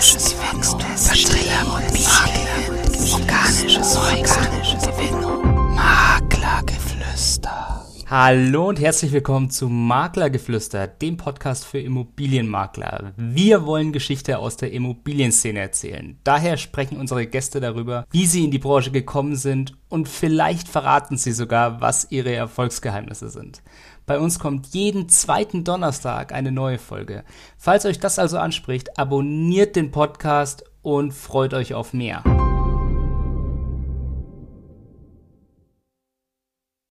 знаешь, у тебя Hallo und herzlich willkommen zu Maklergeflüster, dem Podcast für Immobilienmakler. Wir wollen Geschichte aus der Immobilienszene erzählen. Daher sprechen unsere Gäste darüber, wie sie in die Branche gekommen sind und vielleicht verraten sie sogar, was ihre Erfolgsgeheimnisse sind. Bei uns kommt jeden zweiten Donnerstag eine neue Folge. Falls euch das also anspricht, abonniert den Podcast und freut euch auf mehr.